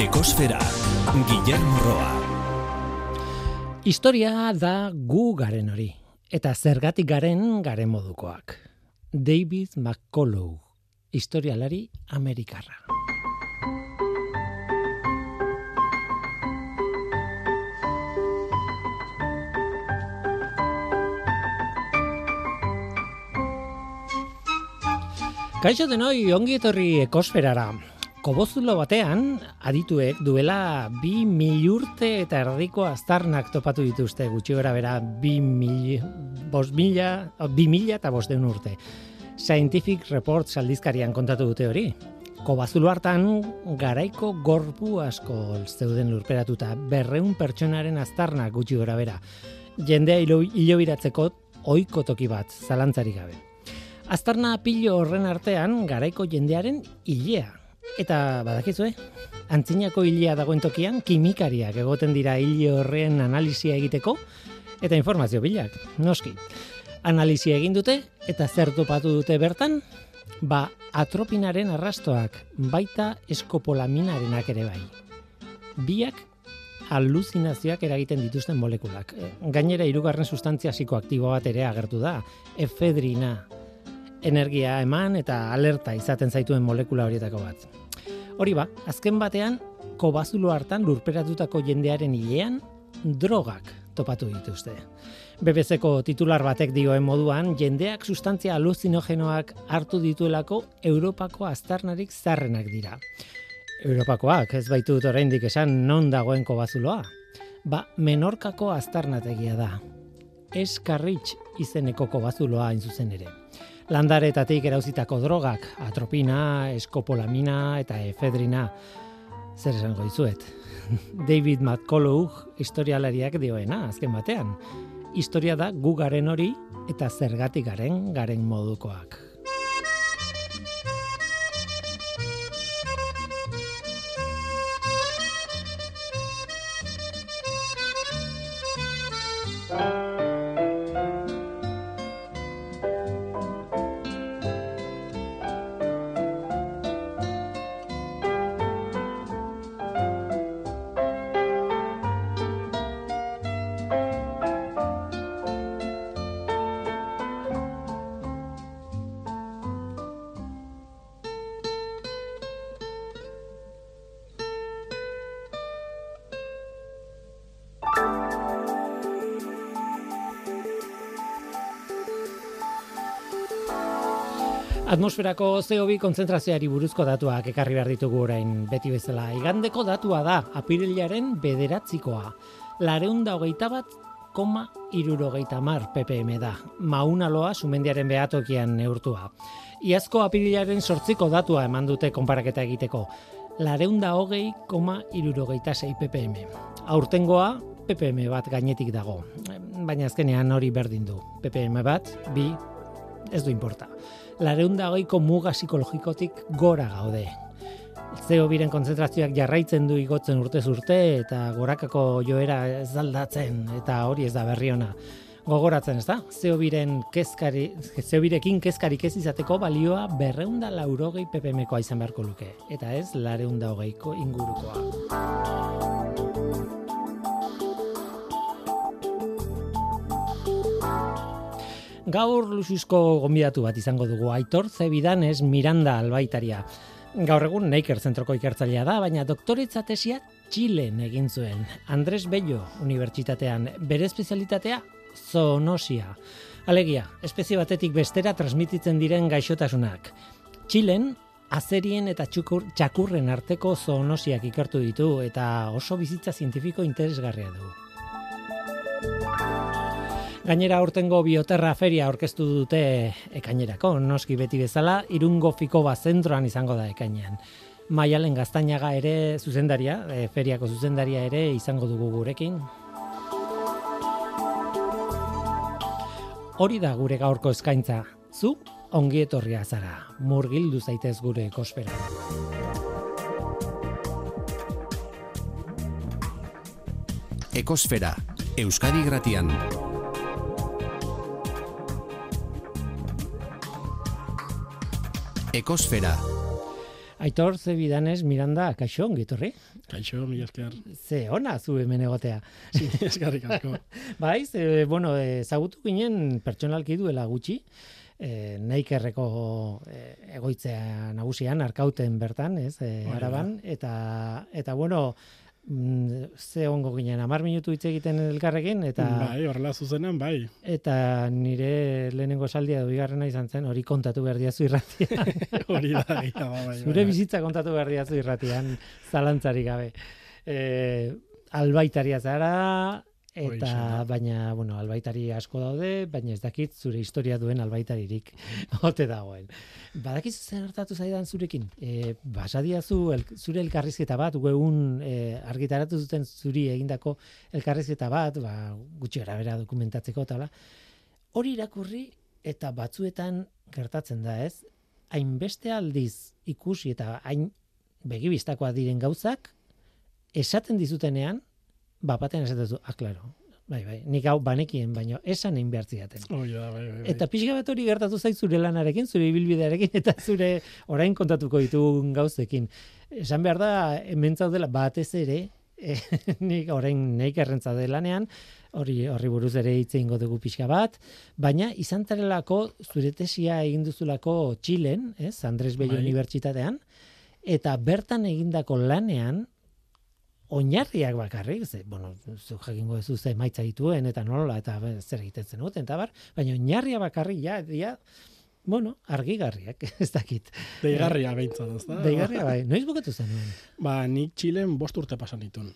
Ekosfera, Guillermo Roa. Historia da gu garen hori, eta zergatik garen garen modukoak. David McCullough, historialari amerikarra. Kaixo denoi, ongi etorri ekosferara. Kobozulo batean, adituek duela bi milurte eta erdiko aztarnak topatu dituzte, gutxi gara bera bi, mil, bost mila, bi mila eta bost urte. Scientific Reports aldizkarian kontatu dute hori. Kobazulo hartan garaiko gorpu asko zeuden lurperatuta, berreun pertsonaren aztarnak gutxi gara bera. Jendea hilo, hilo biratzeko oiko toki bat, zalantzari gabe. Aztarna pilo horren artean garaiko jendearen hilea Eta badakizue, antzinako hilia dagoen tokian kimikariak egoten dira hile horren analizia egiteko eta informazio bilak, noski. Analizia egin dute eta zer topatu dute bertan? Ba, atropinaren arrastoak, baita eskopolaminarenak ere bai. Biak aluzinazioak eragiten dituzten molekulak. Gainera, hirugarren sustantzia psikoaktibo bat ere agertu da, efedrina, energia eman eta alerta izaten zaituen molekula horietako bat. Hori ba, azken batean, kobazulo hartan lurperatutako jendearen hilean, drogak topatu dituzte. BBC-ko titular batek dioen moduan, jendeak sustantzia aluzinogenoak hartu dituelako Europako aztarnarik zarrenak dira. Europakoak, ez baitu dut oraindik esan non dagoen kobazuloa. Ba, menorkako aztarnategia da. Eskarritx izeneko kobazuloa hain zuzen ere landaretatik erauzitako drogak, atropina, eskopolamina eta efedrina. Zer esango izuet? David McCullough historialariak dioena, azken batean. Historia da gu garen hori eta zergatik garen garen modukoak. Atmosferako CO2 konzentrazioari buruzko datuak ekarri behar ditugu orain beti bezala. Igandeko datua da, apirilaren bederatzikoa. Lareunda hogeita bat, koma irurogeita mar ppm da. Maunaloa sumendiaren behatokian neurtua. Iazko apirilaren sortziko datua eman dute konparaketa egiteko. Lareunda hogei, koma irurogeita sei ppm. Aurtengoa, ppm bat gainetik dago. Baina azkenean hori berdin du. ppm bat, bi, ez du importa lareunda goiko muga psikologikotik gora gaude. Zeo biren konzentrazioak jarraitzen du igotzen urtez urte eta gorakako joera ez aldatzen eta hori ez da berri ona. Gogoratzen ez da, zeo biren kezkari, zeo birekin kezkarik ez izateko balioa berreunda laurogei ppmkoa izan beharko luke. Eta ez lareunda hogeiko ingurukoa. Gaur lusuzko gonbidatu bat izango dugu Aitor Zebidanez Miranda Albaitaria. Gaur egun Neiker zentroko ikertzailea da, baina doktoretza tesia Txilen egin zuen. Andres Bello Unibertsitatean bere espezialitatea zoonosia. Alegia, espezie batetik bestera transmititzen diren gaixotasunak. Txilen azerien eta txukur, txakurren arteko zoonosiak ikertu ditu eta oso bizitza zientifiko interesgarria du. Gainera aurtengo bioterra feria aurkeztu dute ekainerako, noski beti bezala, irungo fiko zentroan izango da ekainean. Maialen gaztainaga ere zuzendaria, e, feriako zuzendaria ere izango dugu gurekin. Hori da gure gaurko eskaintza, zu ongi etorria zara, murgildu zaitez gure ekospera. Ekosfera, Euskadi Gratian. Ekosfera. Aitor Zebidanez Miranda, kaixo, ongitorri? Kaixo, mi esker. Ze ona zu hemen egotea. Sí, eskerrik asko. bai, ze, bueno, ezagutu ginen pertsonalki duela gutxi, e, neikerreko e, egoitzea nagusian, arkauten bertan, ez, e, araban, eta, eta bueno, ze ongo ginen, amar minutu hitz egiten elkarrekin, eta... Bai, horrela zuzenean, bai. Eta nire lehenengo saldia du bigarrena izan zen, hori kontatu behar diazu irratian. hori da, bai, bai, Zure bai. bizitza kontatu behar diazu irratian, zalantzarik gabe. E, albaitaria zara, Eta baina, bueno, albaitari asko daude, baina ez dakit zure historia duen albaitaririk ote dagoen. Badakiz zer hartatu zaidan zurekin? E, basadiazu el, zure elkarrizketa bat, egun e, argitaratu zuten zuri egindako elkarrizketa bat, ba, gutxi gara bera dokumentatzeko tala. Hori irakurri eta batzuetan gertatzen da ez, hainbeste aldiz ikusi eta hain begibistakoa diren gauzak, esaten dizutenean, bapaten esaten du, ah, claro, bai, bai, nik hau banekien, baino esan egin behar ziaten. Oh, ja, bai, bai, bai. Eta pixka bat hori gertatu zait zure lanarekin, zure ibilbidearekin, eta zure orain kontatuko ditugun gauzekin. Esan behar da, hemen dela batez ere, e, nik orain neik errentza lanean, hori horri buruz ere hitze ingo dugu pixka bat, baina izan tarelako zure tesia egin duzulako Txilen, ez, Andres Bello bai. Unibertsitatean, eta bertan egindako lanean, oinarriak bakarrik, ze, bueno, zu jakingo ez ze maitza dituen, eta nola, eta zer egiten zen uten, eta bar, baina oinarria bakarrik, ja, dia, bueno, argigarriak, ez dakit. Deigarria behintzat, ez da? Deigarria, bai, noiz bukatu zen? Ba, nik Txilen bost urte pasan ditun.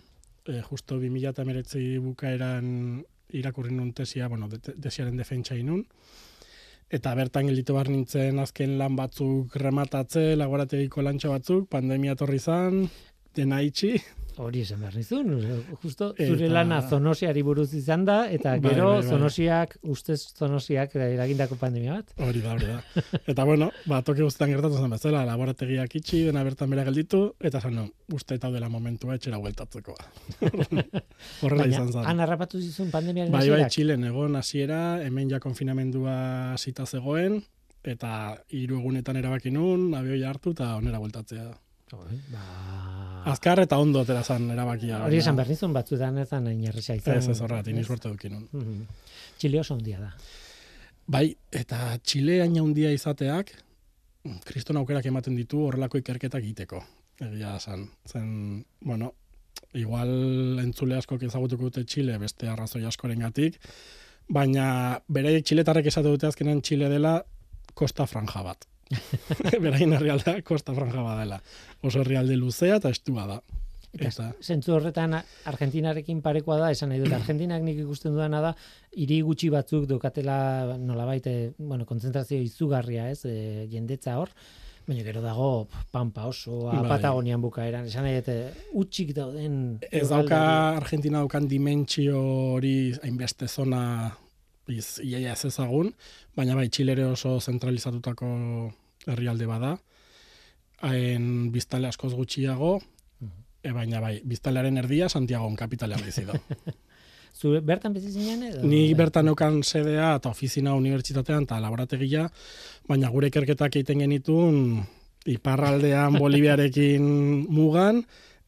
E, justo 2008 bukaeran irakurri nun tesia, bueno, desiaren defentsa inun, eta bertan gelditu bar nintzen azken lan batzuk rematatze, lagorategiko lantxo batzuk, pandemia torri zan, dena itxi, Hori esan behar nizun, justo zure lana zonosiari buruz izan da, eta bai, gero bai, bai. zonosiak, ustez zonosiak eragindako pandemia bat. Hori da, hori da. Eta bueno, ba, toki guztetan gertatu zen bezala, laborategiak itxi, dena bertan bera gelditu, eta zan, no, uste eta dela momentua etxera hueltatzeko. Horrela izan zen. Han harrapatu zizun pandemiaren bai, bai, Txilen, egon hasiera, hemen ja konfinamendua zita zegoen, eta hiru egunetan erabaki nun, abioi hartu, eta onera hueltatzea. Ba... Azkar eta ondo atera zan erabakia. Hori esan behar nizun batzuetan ez zan erresa izan. Ez ez horret, iniz borte dukinun. Txile oso ondia da. Bai, eta Txile aina ondia izateak, kriston aukerak ematen ditu horrelako ikerketak egiteko. Egia zan. Zen, bueno, igual entzule asko ezagutuko dute Txile beste arrazoi askoren gatik, baina bere Txiletarrek esate dute azkenan Txile dela kosta franja bat. Berain herrialdea Costa Franja badela. Oso herrialde luzea eta estua da. Eta zentzu horretan Argentinarekin parekoa da, esan nahi dut Argentinak nik ikusten duena da hiri gutxi batzuk dokatela nolabait eh, bueno, kontzentrazio izugarria, ez, e, jendetza hor. Baina gero dago pampa oso bai. Patagonian bukaeran, esan nahi dute utxik dauden Ez dauka Argentina daukan dimentsio hori hainbeste zona iz, iaia ez ezagun, baina bai, txilere oso zentralizatutako herrialde bada, haen biztale askoz gutxiago, e, baina bai, biztalearen erdia Santiago kapitalean bizi da. Zu bertan bizi zinen edo? Ni bertan neukan sedea eta ofizina unibertsitatean eta laborategia, baina gure ikerketak egiten genitun iparraldean Boliviarekin mugan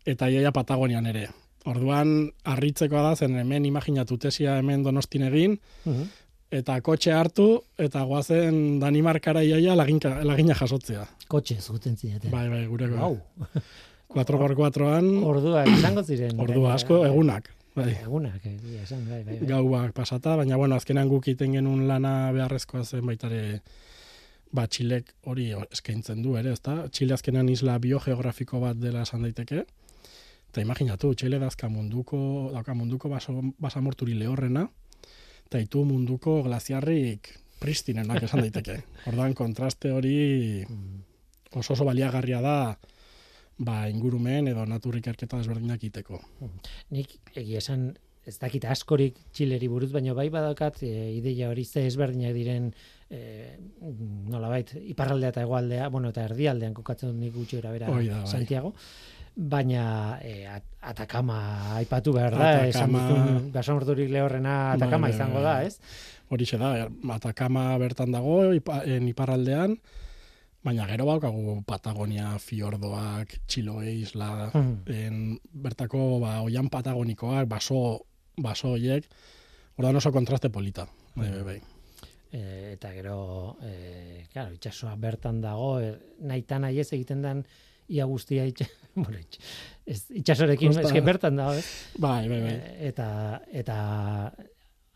eta iaia Patagonian ere. Orduan, harritzekoa da, zen hemen imaginatu tesia hemen donostin egin, mhm. eta kotxe hartu, eta guazen Danimarkara iaia laginka, lagina jasotzea. Kotxe, zuten zineten. Bai, bai, gure Wow. 4x4an... Ordua, izango ziren. Ordua, asko, egunak. Bai. Egunak, eh, esan, bai, bai, bai. Gauak pasata, baina, bueno, azkenan guk iten genuen lana beharrezkoa zen baitare ba, Txilek hori eskaintzen du, ere, ezta? Txile azkenan isla biogeografiko bat dela esan daiteke. Eta imaginatu, txele dazka munduko, dauka munduko baso, basamorturi lehorrena, eta itu munduko glaziarrik pristinenak esan daiteke. Ordan kontraste hori oso oso baliagarria da ba, ingurumen edo naturrik erketa desberdinak iteko. Nik egia esan ez dakit askorik txileri buruz, baina bai badakat e, ideia hori ze ezberdinak diren e, nolabait, iparraldea eta egoaldea, bueno, eta erdialdean kokatzen dut nik gutxi bera bai. Baina e, atakama aipatu behar da, esan duzun basamorturik lehorrena atakama bai, izango da, ez? Horixe da, atakama bertan dago, en iparraldean, Baina gero baukagu Patagonia, fiordoak, Txiloe isla, Mhm. en, bertako ba, oian patagonikoak, baso, baso hoiek, ordan oso kontraste polita. Bai, bai, bai. E, eta gero, e, claro, itxasoa bertan dago, e, nahi ez egiten den ia guztia itxa, bueno, ez, itxasorekin, Kosta- eske bertan dago, ez? Bai, bai, bai. E, eta, eta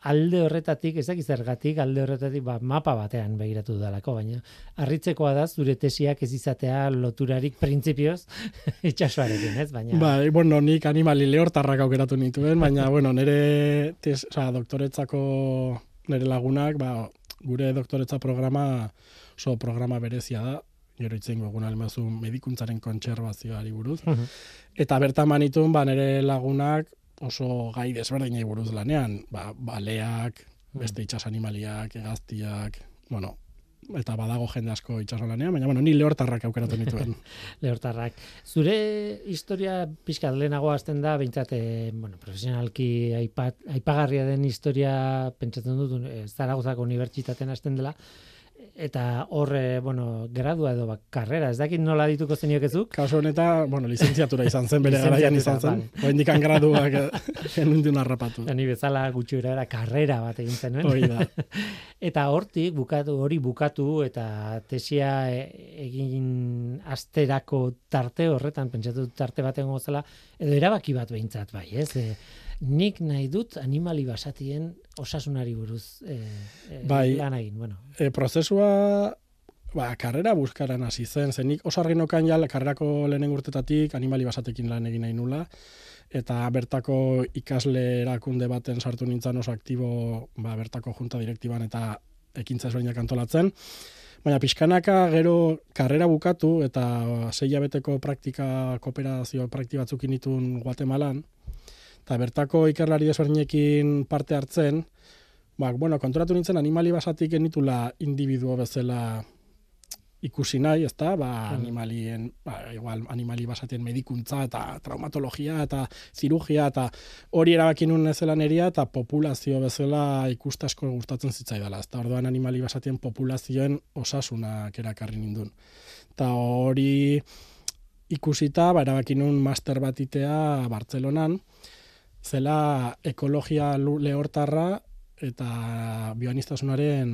alde horretatik, ez dakit zergatik, alde horretatik ba, mapa batean begiratu dudalako, baina harritzekoa da zure tesiak ez izatea loturarik printzipioz itxasoarekin, ez? Baina, Bai, bueno, nik animali lehortarrak aukeratu nituen, baina, bueno, nire, tes, oza, doktoretzako nire lagunak, ba, gure doktoretza programa oso programa berezia da, gero itzen egun almazu medikuntzaren kontserbazioari buruz. Mhm. Eta bertan manitun, ba, nire lagunak oso gai desberdinei buruz lanean, ba, baleak, beste itxas animaliak, egaztiak, bueno, eta badago jende asko itxaso lanean, baina, bueno, ni lehortarrak aukeratu nituen. lehortarrak. Zure historia pixkat lehenago hasten da, behintzat, eh, bueno, profesionalki aipat, aipagarria den historia, pentsatzen dut, eh, Zaragozako unibertsitatean hasten dela, eta hor, eh, bueno, gradua edo bak, karrera, ez dakit nola dituko zeniokezuk, Kasu honetan, bueno, lizentziatura izan zen, bere garaian izan zen. Lizentziatura, Oendikan graduak genundun harrapatu. ni bezala gutxi era karrera bat egin zenuen. Hori da. Eta hortik bukatu hori bukatu eta tesia egin asterako tarte horretan pentsatu tarte bat egongo zela edo erabaki bat behintzat bai, ez? E, nik nahi dut animali basatien osasunari buruz e, e, Bai. lan egin, bueno. E, prozesua, ba, karrera buskaran hasi zen, zenik oso argi nokan ja, karrerako lehenen urtetatik animali basatekin lan egin nahi nula, eta bertako ikasle erakunde baten sartu nintzen oso aktibo ba, bertako junta direktiban eta ekintza ezberdinak antolatzen. Baina pixkanaka gero karrera bukatu eta sei beteko praktika, kooperazio prakti batzuk initun Guatemalan, eta bertako ikerlari desberdinekin parte hartzen, ba, bueno, konturatu nintzen animali basatik genitula individuo bezala ikusi nahi, ezta? Ba, animalien, ba, igual animali basatien medikuntza eta traumatologia eta zirugia eta hori erabaki nun neria eta populazio bezala ikusta asko gustatzen zitzaidala. Ezta orduan animali basatien populazioen osasunak erakarri nindun. Eta hori ikusita, ba, erabaki nun master bat itea Bartzelonan, zela ekologia lehortarra eta bioanistasunaren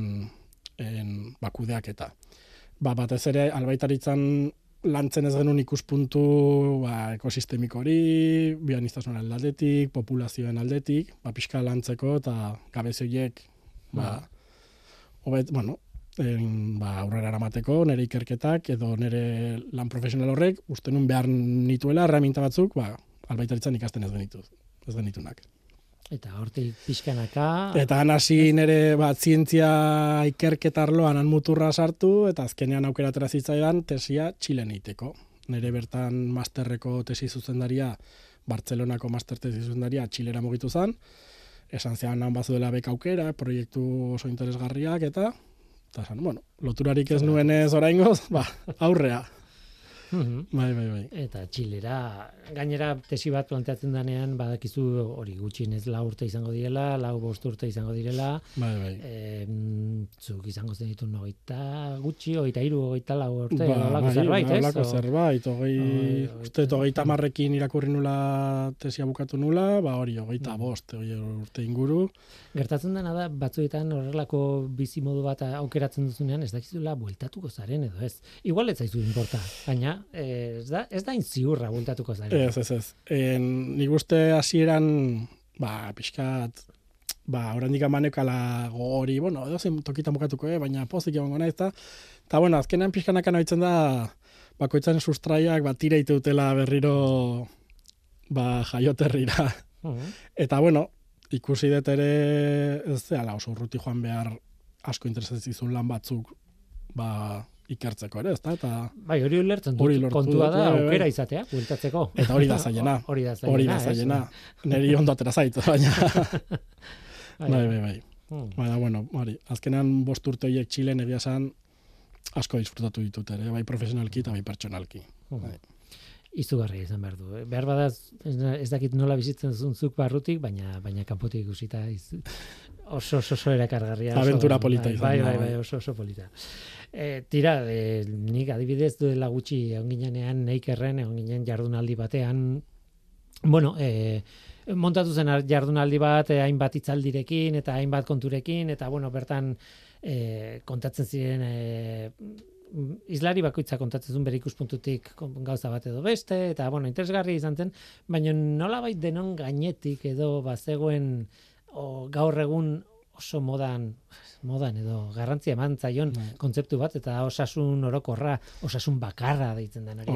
en, bakudeaketa. Ba, batez ere, albaitaritzan lantzen ez genuen ikuspuntu ba, ekosistemiko hori, bioanistasunaren aldetik, populazioen aldetik, ba, pixka lantzeko eta gabezioiek ba, hobet, bueno, en, ba, aurrera eramateko, nire ikerketak edo nire lan profesional horrek, uste nun behar nituela herramienta batzuk, ba, albaitaritzan ikasten ez genitu, ez genitunak. Eta hortik pixkanaka, Eta han hasi nire bat zientzia ikerketa arloan han muturra sartu, eta azkenean aukeratera zitzaidan tesia Txilen egiteko. Nire bertan masterreko tesi zuzendaria, Bartzelonako master tesi zuzendaria Txilera mugitu zen, esan zean han bazuela beka aukera, proiektu oso interesgarriak, eta, eta esan, bueno, loturarik ez nuenez oraingoz, ba, aurrea. Mhm. Bai, bai, bai. Eta Txilera, gainera tesi bat planteatzen denean, badakizu hori gutxienez lau urte izango direla, lau bost urte izango direla, Bai, bai. e, zuk izango zen ditu hogeita gutxi, hogeita iru, hogeita lau urte, Ba, holako bai, zerbait, ez? holako O- zerbait, hogei, Hogei- uste, dut hogeita marrekin irakurri nula tesia bukatu nula, ba hori, hogeita Mm. bost, hogei urte inguru. Gertatzen dena da, batzuetan horrelako bizimodu bat aukeratzen duzunean, ez dakizula bueltatuko zaren edo ez. Igual ez zaizu inporta, baina ez da, ez da inziurra bueltatuko zaren. Ez, ez, ez. En, nik uste hasieran, ba, pixkat, ba, oraindik amanekala gogori, bueno, edo zen tokitan bukatuko, eh, baina pozik egongo naiz, eta, eta bueno, azkenean pixkanaka noitzen da, bakoitzaren sustraiak, ba, tira dutela berriro, ba, jaioterrira. Mhm. Eta bueno, ikusi dut ere ez zehala oso urruti joan behar asko interesatzen lan batzuk ba, ikertzeko ere, ezta? Eta, Bai, hori ulertzen dut. Hori Kontua da aukera izatea, bueltatzeko. eta hori da zailena. Hori da zailena. hori da ez? zailena. Neri ondo atera zait, baina, Bai, bai, bai, bai. Hmm. Baina, bueno, hori, azkenean bost urte horiek Txilen egia esan asko disfrutatu ditut ere, bai profesionalki eta bai pertsonalki. Hmm. Bai. Izugarria izan behar du. Behar bada ez, dakit nola bizitzen zuen zuk barrutik, baina baina kanpotik ikusita iz, oso oso, oso erakargarria. Abentura polita izan bai, da, bai, bai, bai. oso oso polita. E, tira, e, nik adibidez duela gutxi egon ginenean neikerren, egon ginen jardunaldi batean, bueno, e, montatu zen jardunaldi bat e, hainbat itzaldirekin eta hainbat konturekin, eta bueno, bertan e, kontatzen ziren e, islari bakoitza kontatzen zuen bere ikuspuntutik gauza bat edo beste, eta bueno, interesgarri izan zen, baina nolabait denon gainetik edo bazegoen o, gaur egun oso modan modan edo garrantzia eman zaion bai. kontzeptu bat eta osasun orokorra, osasun bakarra deitzen da nari.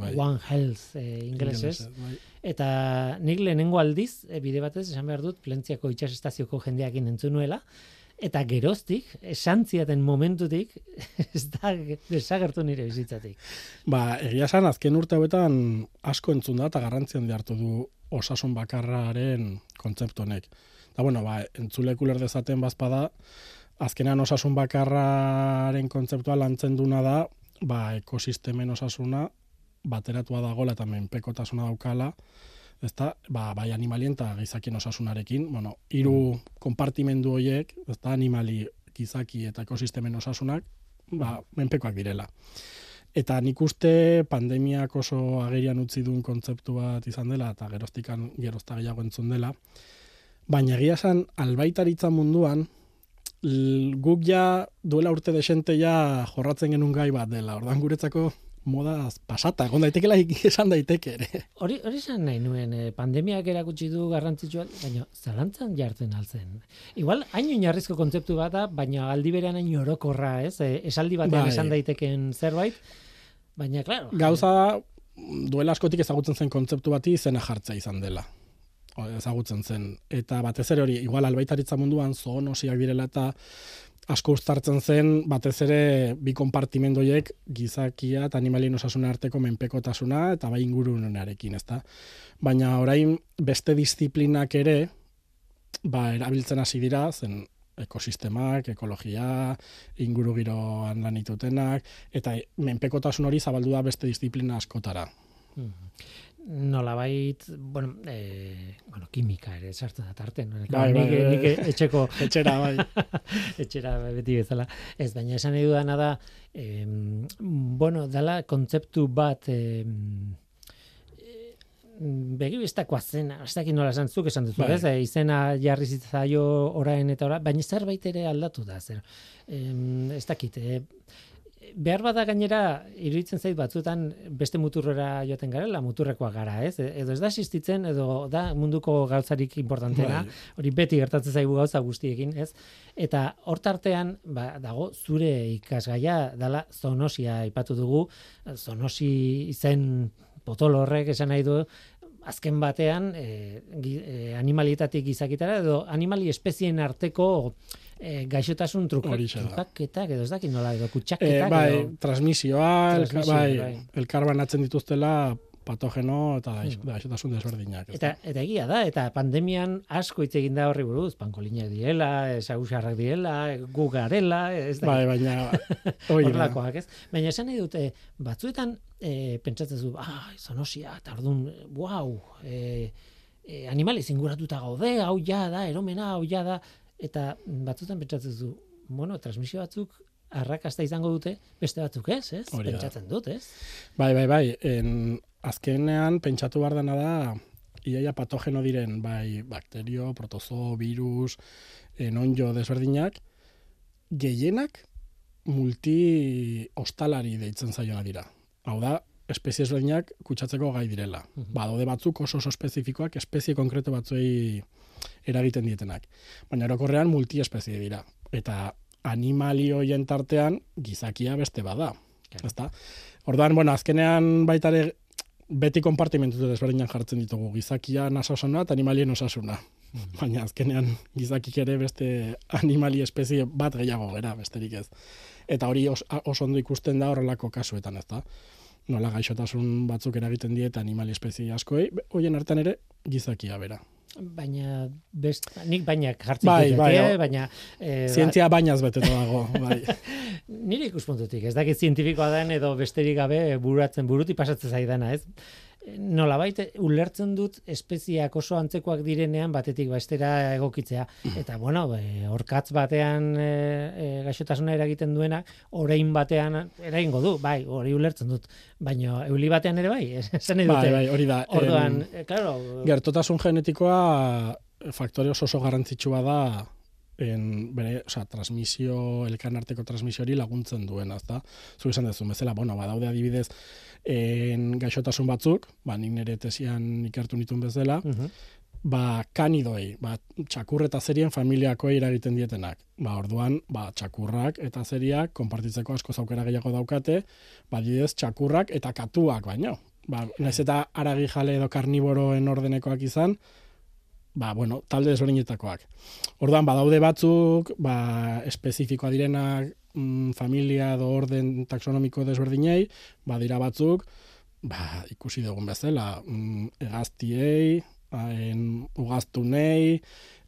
Bai. One Health eh, ingelesez. Bai. Eta nik lehenengo aldiz, e, bide batez, esan behar dut, plentziako itxas jendeakin entzunuela, eta geroztik, esan ziaten momentutik, ez da desagertu nire bizitzatik. Ba, egia esan, azken urte hauetan asko entzun da, eta garrantzian hartu du osasun bakarraren kontzeptu honek. Da, bueno, ba, entzulek uler dezaten bazpada, azkenean osasun bakarraren kontzeptua lantzen duna da, ba, ekosistemen osasuna bateratua dagoela eta menpekotasuna daukala, ezta, ba, bai animalien eta gizakien osasunarekin, bueno, hiru konpartimendu horiek, ezta, animali, gizaki eta ekosistemen osasunak, ba, menpekoak direla. Eta nik uste pandemiak oso agerian utzi duen kontzeptu bat izan dela, eta geroztikan gerozta gehiago entzun dela, baina egia esan albaitaritza munduan, guk ja duela urte desente ja jorratzen genuen gai bat dela, ordan guretzako moda pasata, egon daitekela esan daiteke ere. Hori hori esan nahi nuen, eh, pandemiak erakutsi du garrantzitsua, baina zalantzan jartzen altzen. Igual, hain oinarrizko kontzeptu bat da, baina aldi berean hain orokorra, ez? Eh, esaldi batean bai. esan daiteken zerbait, baina, klaro. Gauza, duela askotik ezagutzen zen kontzeptu bati izena jartza izan dela ezagutzen zen. Eta batez ere hori, igual albaitaritza munduan zoonosiak direla eta asko uztartzen zen batez ere bi konpartimendoiek gizakia eta animalien osasuna arteko menpekotasuna eta bai ingurunenarekin, ezta. Baina orain beste disiplinak ere ba erabiltzen hasi dira zen ekosistemak, ekologia, inguru giroan lanitutenak eta menpekotasun hori zabaldu da beste disiplina askotara. Mm nolabait, bueno, eh, bueno, kimika ere sartzen da tarten, no? Bai, bai, bai, bai, etxeko etxera bai. etxera beti bezala. Ez baina esan edu dana da, eh, bueno, dala kontzeptu bat eh, begi bistakoa zena, ez dakit nola esan zuk esan duzu, bai. ez? E, izena jarri zitzaio orain eta ora, baina zerbait ere aldatu da, zer. Eh, ez dakit, eh, behar bada gainera iruditzen zait batzuetan beste muturrera joten garela, muturrekoa gara, ez? E, edo ez da existitzen edo da munduko gauzarik importantena, bai. hori beti gertatzen zaigu gauza guztiekin, ez? Eta hortartean, ba, dago zure ikasgaia dala zonosia aipatu dugu, zonosi izen potolo horrek esan nahi du azken batean e, e, animalietatik izakitara edo animali espezien arteko e, gaixotasun trukaketak edo ez dakit nola edo kutsaketak e, bai, transmisioa, transmisio, bai, bai. elkarbanatzen dituztela patogeno eta hmm. gaixotasun desberdinak. Eta, eta egia da, eta pandemian asko hitz egin da horri buruz, pankolinak diela, esagusarrak diela, gu garela, ez da. Bai, baina, horrelakoak, ez? Baina esan nahi dute, batzuetan e, pentsatzen zu, ah, zonosia, eta orduan, wow, e, e, animali zinguratuta gaude, hau ja da, eromena, hau ja da, eta batzutan pentsatzen du, bueno, transmisio batzuk arrakasta izango dute, beste batzuk ez, ez? Pentsatzen dut, ez? Bai, bai, bai, en, azkenean pentsatu behar dena da, iaia patogeno diren, bai, bakterio, protozo, virus, en onjo desberdinak, gehienak multi ostalari deitzen zaiona dira. Hau da, espezie ezberdinak kutsatzeko gai direla. Mm Badaude batzuk oso oso espezifikoak, espezie konkreto batzuei eragiten dietenak. Baina orokorrean multiespezie dira. Eta animalioien tartean gizakia beste bada. Claro. Ezta? Orduan, bueno, azkenean baitare beti konpartimentu desberdinak jartzen ditugu. Gizakia nasosuna eta animalien osasuna. Mm. Baina azkenean gizakik ere beste animali espezie bat gehiago gera, besterik ez. Eta hori oso ondo ikusten da horrelako kasuetan, ezta? Nola gaixotasun batzuk eragiten dieta animali espezie askoei, hoien hartan ere gizakia bera baina best, nik baina jartzen bai, bai, eh, baina eh, zientzia ba, bainaz bete dago bai. nire ikuspuntutik ez dakit zientifikoa den edo besterik gabe buratzen buruti pasatzen zaidana ez nolabait ulertzen dut espeziak oso antzekoak direnean batetik bestera egokitzea. Eta bueno e, orkatz batean e, e, gaixotasuna eragiten duena orain batean eragingo du. Bai hori ulertzen dut. Baina euli batean ere bai esan bai, bai, hori da orduan e, claro gertotasun genetikoa faktore oso oso garrantzitsua da en bere, o sea, transmisio elkan arteko transmisiori laguntzen duena, ezta? Zu esan duzu bezala, bueno, badaude adibidez en gaixotasun batzuk, ba nik nere tesian ikertu nituen bezala, uh ba kanidoei, ba txakur eta zerien familiakoei eragiten dietenak. Ba orduan, ba txakurrak eta zeriak konpartitzeko asko zaukera gehiago daukate, ba adibidez txakurrak eta katuak baino. Ba, naiz eta aragi jale edo karniboroen ordenekoak izan, ba, bueno, talde desberdinetakoak. Orduan, badaude batzuk, ba, espezifikoa direnak, mm, familia edo orden taxonomiko desberdinei, badira batzuk, ba, ikusi dugun bezala, mm, egaztiei, en, ugaztunei,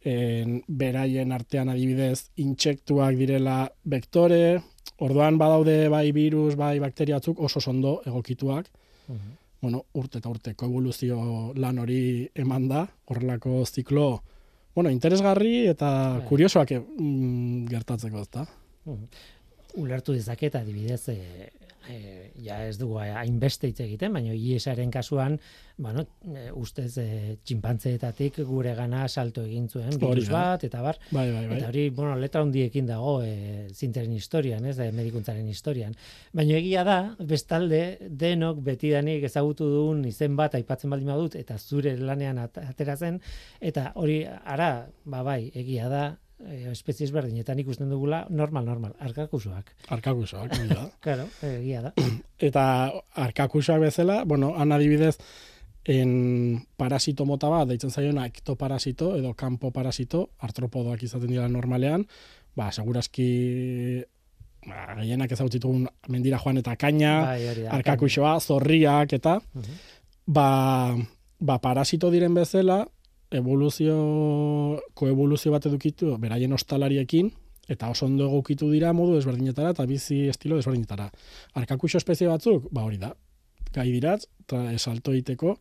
en, beraien artean adibidez, intsektuak direla vektore, orduan badaude bai virus, bai bakteriatzuk oso sondo egokituak, mhm bueno, urte eta urteko evoluzio lan hori eman da, horrelako ziklo, bueno, interesgarri eta bai. kuriosoak mm, gertatzeko, ezta? Ulertu dezaketa, adibidez, e, e, ja ez dugu hainbeste hitz egiten, baina IESaren kasuan, bueno, e, ustez e, txinpantzeetatik gure gana salto egin zuen virus bat, eta bar, bai, bai, bai. eta hori, bueno, letra hundiekin dago e, zinteren historian, ez, da, medikuntzaren historian. Baina egia da, bestalde, denok betidanik ezagutu duen izen bat aipatzen baldin badut, eta zure lanean ateratzen, eta hori, ara, ba bai, egia da, e, espezies berdinetan ikusten dugula normal normal arkakusoak. Arkakusoak, da. claro, egia da. Eta arkakusoak bezala, bueno, han adibidez en parasito mota bat deitzen zaiona ektoparasito edo kanpo parasito, artropodoak izaten dira normalean, ba segurazki ba gehienak ezagutzitugun mendira joan eta kaina, bai, arkakusoa, zorriak eta uh ba ba parasito diren bezala evoluzio, koevoluzio bat edukitu, beraien ostalariekin, eta oso ondo egokitu dira modu desberdinetara eta bizi estilo desberdinetara. Arkakuxo espezie batzuk, ba hori da, gai diratz, eta esalto egiteko,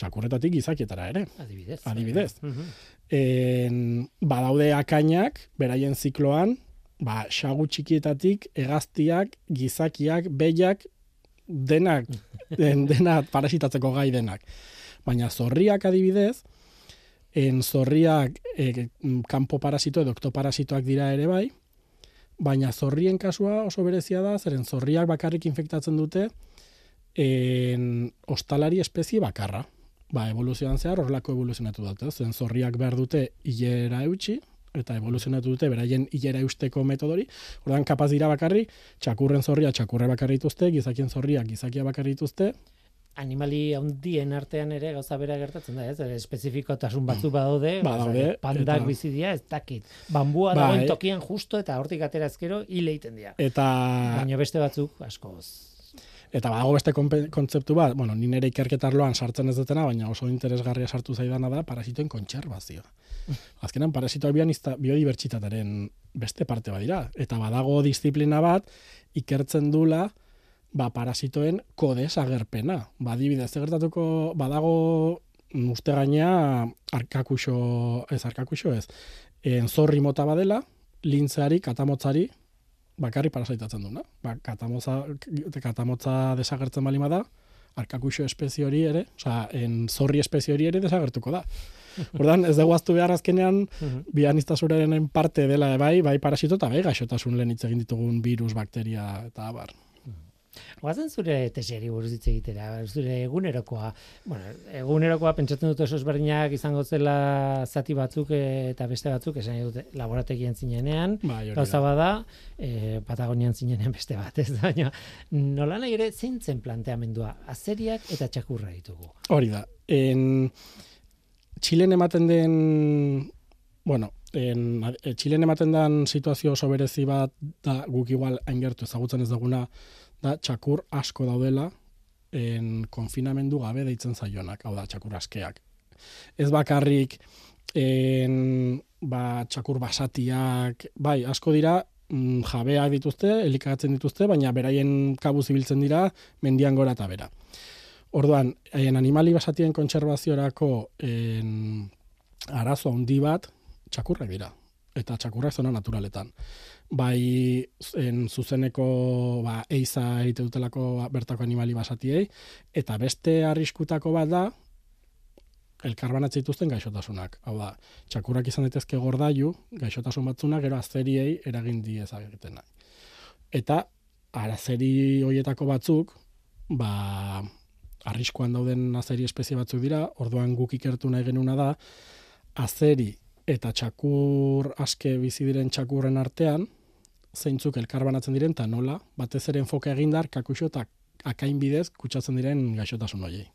txakurretatik izakietara ere. Adibidez. Adibidez. en, badaude akainak, beraien zikloan, ba, xagu txikietatik, egaztiak, gizakiak, behiak, denak, den, denak parasitatzeko gai denak. Baina zorriak adibidez, en zorriak e, kanpo parasito edo oktoparasitoak dira ere bai, baina zorrien kasua oso berezia da, zeren zorriak bakarrik infektatzen dute en ostalari espezie bakarra. Ba, evoluzioan zehar horrelako evoluzionatu dute, zen zorriak behar dute hilera eutxi, eta evoluzionatu dute beraien hilera eusteko metodori, ordan kapaz dira bakarri, txakurren zorria txakurre bakarri dituzte, gizakien zorriak gizakia bakarri dituzte, animali handien artean ere gauza bera gertatzen da, ez? Espezifikotasun batzu badaude, badaude pandak eta... bizi dira, ez dakit. Bambua bai. dagoen tokian justo eta hortik atera ezkero hile egiten dira. Eta baina beste batzuk askoz. Eta badago beste kontzeptu bat, bueno, ni nere ikerketarloan sartzen ez dutena, baina oso interesgarria sartu zaidana da parasitoen kontserbazioa. Azkenan parasitoak bian biodibertsitataren beste parte badira eta badago disiplina bat ikertzen dula ba, parasitoen kodez agerpena. Ba, dibidez, gertatuko badago uste gaina arkakuxo, ez arkakuxo ez, en zorri mota badela, lintzari, katamotzari, bakarri parasitatzen duna. Ba, katamotza, katamotza desagertzen balima da, arkakuxo espezie hori ere, oza, en zorri espezie hori ere desagertuko da. Ordan ez dugu aztu behar azkenean, mhm. bianistazuraren parte dela bai, bai parasito eta bai gaixotasun lehen hitz egin ditugun virus, bakteria eta abar. Guazen zure tesiari buruz hitz egitera, zure egunerokoa. Bueno, egunerokoa pentsatzen dut oso ezberdinak izango zela zati batzuk eta beste batzuk, esan dut laborategian zinenean, ba, gauza bada, e, Patagonian zinenean beste bat, ez da, nola nahi ere zintzen planteamendua, azeriak eta txakurra ditugu. Hori da, en, Txilen ematen den, bueno, en, e, Txilen ematen den situazio oso berezi bat, da guk igual aingertu ezagutzen ez duguna, da txakur asko daudela en konfinamendu gabe deitzen zaionak, hau da txakur askeak. Ez bakarrik en ba txakur basatiak, bai, asko dira mm, jabeak dituzte, elikagatzen dituzte, baina beraien kabuz ibiltzen dira mendian gora eta bera. Orduan, en animali basatien kontserbaziorako en, arazo handi bat txakurrak dira. Eta txakurrak zona naturaletan. Bai en, zuzeneko ba, eiza egite dutelako bertako animali basatiei, eta beste arriskutako bat da, elkarbanatzen dituzten gaixotasunak. Hau da, txakurrak izan daitezke gordailu, gaixotasun batzuna gero azeriei eragin diez egiten nahi. Eta arazeri hoietako batzuk, ba, arriskoan dauden azeri espezie batzuk dira, orduan guk ikertu nahi genuna da, azeri eta txakur aske bizi diren txakurren artean, zeintzuk elkarbanatzen diren, eta nola, batez ere enfoka egindar, kakuxo eta akain bidez kutsatzen diren gaixotasun horiei.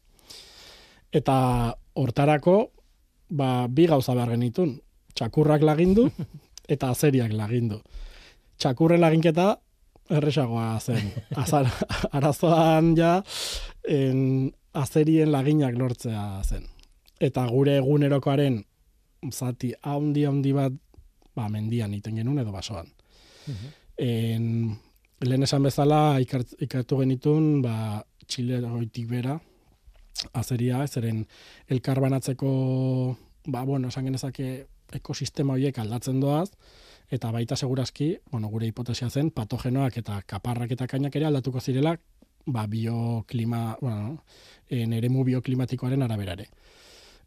Eta hortarako, ba, bi gauza behar genitun, txakurrak lagindu eta azeriak lagindu. Txakurren laginketa erresagoa zen. Azar, arazoan ja en, azerien laginak lortzea zen. Eta gure egunerokoaren zati haundi haundi bat ba, mendian iten genuen edo basoan. En, lehen esan bezala ikartu genitun ba, Txile goitik bera azeria, zeren elkarbanatzeko ba, bueno, esan genezake ekosistema horiek aldatzen doaz, eta baita segurazki, bueno, gure hipotesia zen, patogenoak eta kaparrak eta kainak ere aldatuko zirela, ba, bioklima, bueno, en eremu bioklimatikoaren araberare.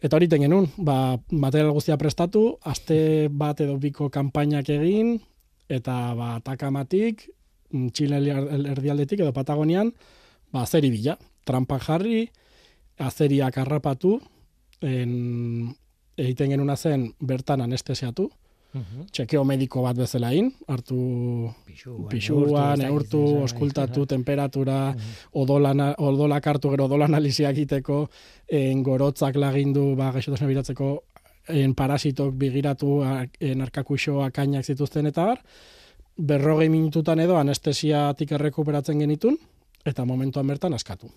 Eta hori genuen, ba, material guztia prestatu, aste bat edo biko kanpainak egin, eta ba, takamatik, mm, Txile erdialdetik edo Patagonian, ba, zeri bila, trampak jarri, azeriak harrapatu, en, egiten genuna zen bertan anestesiatu, Mhm. txekeo mediko bat bezalain, hartu pixua, neurtu, oskultatu, temperatura, odolana, odolak hartu gero odol analizia egiteko, en gorotzak lagindu, ba, gaixotasun biratzeko, en parasitok bigiratu, en arkakuxo akainak zituzten eta bar, berrogei minututan edo anestesiatik errekuperatzen genitun, eta momentuan bertan askatu.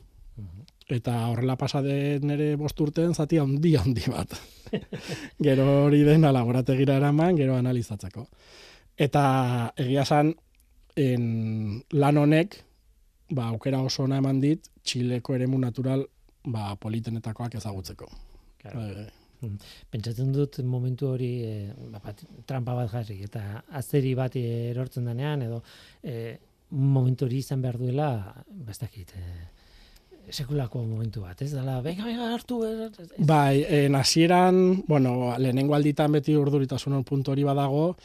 Eta horrela pasade nere bosturten zati handi handi bat. gero hori dena laborategira eraman, gero analizatzeko. Eta egia san, en lan honek, ba, aukera oso ona eman dit, Txileko eremu natural ba, politenetakoak ezagutzeko. Claro. Eh, Pentsatzen dut momentu hori e, bat, trampa bat jarri eta azeri bat erortzen denean edo e, momentu hori izan behar duela, bastakit, e, sekulako momentu bat, ez dala, venga, venga, hartu, ez, ez, Bai, en hasieran, bueno, lehenengo alditan beti urduritasun puntu hori badago,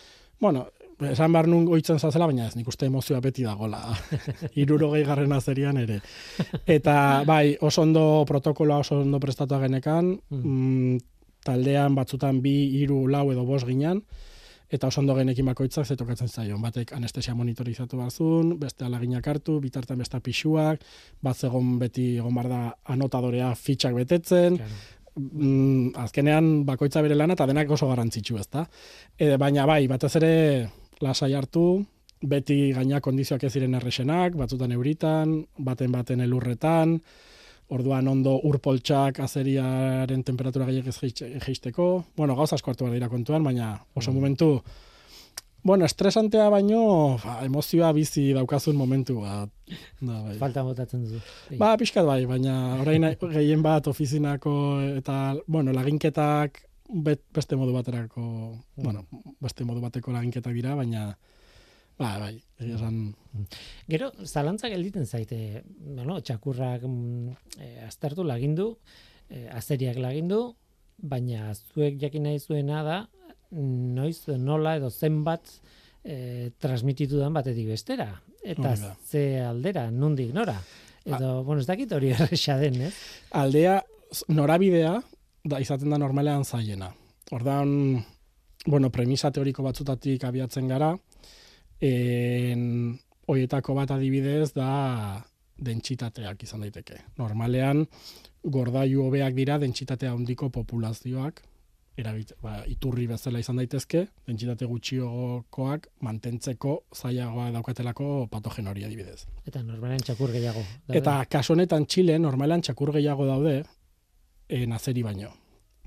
bueno, esan behar nun goitzen zazela, baina ez, nik uste emozioa beti dagola, irurogei garren azerian ere. Eta, bai, oso ondo protokoloa oso ondo prestatua genekan, mm, taldean batzutan bi, hiru, lau edo bos ginean, eta oso ondo genekin bakoitzak zetokatzen zaion. Batek anestesia monitorizatu barzun, beste alaginak hartu, bitartan beste pixuak, bat zegon beti egon bar da anotadorea fitxak betetzen, Claro. mm, azkenean bakoitza bere lana eta denak oso garrantzitsu, ezta? E, baina bai, batez ere lasai hartu, beti gaina kondizioak ez ziren erresenak, batzutan euritan, baten baten elurretan, orduan ondo urpoltxak azeriaren temperatura gehiak ez jeisteko, bueno, gauz asko hartu behar dira kontuan, baina oso momentu, bueno, estresantea baino, ba, emozioa bizi daukazun momentu bat. Da, bai. falta botatzen duzu. Ba, pixkat bai, baina orain gehien bat ofizinako eta, bueno, laginketak bet, beste modu baterako, bueno, beste modu bateko laginketak dira, baina, ba, bai, esan, Gero, zalantza gelditzen zaite, bueno, txakurrak mm, e, aztertu lagindu, e, azeriak lagindu, baina zuek jakin nahi zuena da, noiz, nola edo zenbat e, transmititu dan batetik bestera. Eta Hori da. ze aldera, nundik nora. Edo, bueno, ez dakit hori erresa den, ez? aldea, norabidea, da izaten da normalean zaiena. Ordan, bueno, premisa teoriko batzutatik abiatzen gara, en, hoietako bat adibidez da dentsitateak izan daiteke. Normalean, gordailu hobeak dira dentsitatea handiko populazioak, erabit, ba, iturri bezala izan daitezke, dentsitate gutxiokoak mantentzeko zailagoa daukatelako patogen hori adibidez. Eta normalen txakur gehiago. daude. Eta kasu honetan Txile normalan txakur gehiago daude e, nazeri baino.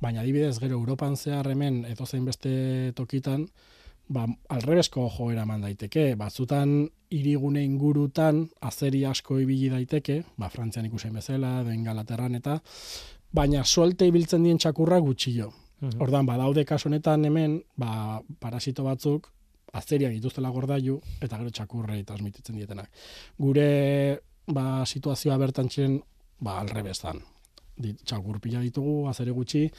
Baina adibidez gero Europan zehar hemen edozein beste tokitan ba, alrebesko joera eman daiteke. Batzutan hirigune ingurutan azeri asko ibili daiteke, ba, Frantzian ikusen bezala, den Galaterran eta, baina solte ibiltzen dien txakurra gutxio. Mhm. Ordan badaude kasu honetan hemen, ba, parasito batzuk azeriak dituztela gordailu eta gero txakurrei transmititzen dietenak. Gure ba, situazioa bertan txen, ba, alrebezan. Txakur pila ditugu, azere gutxi,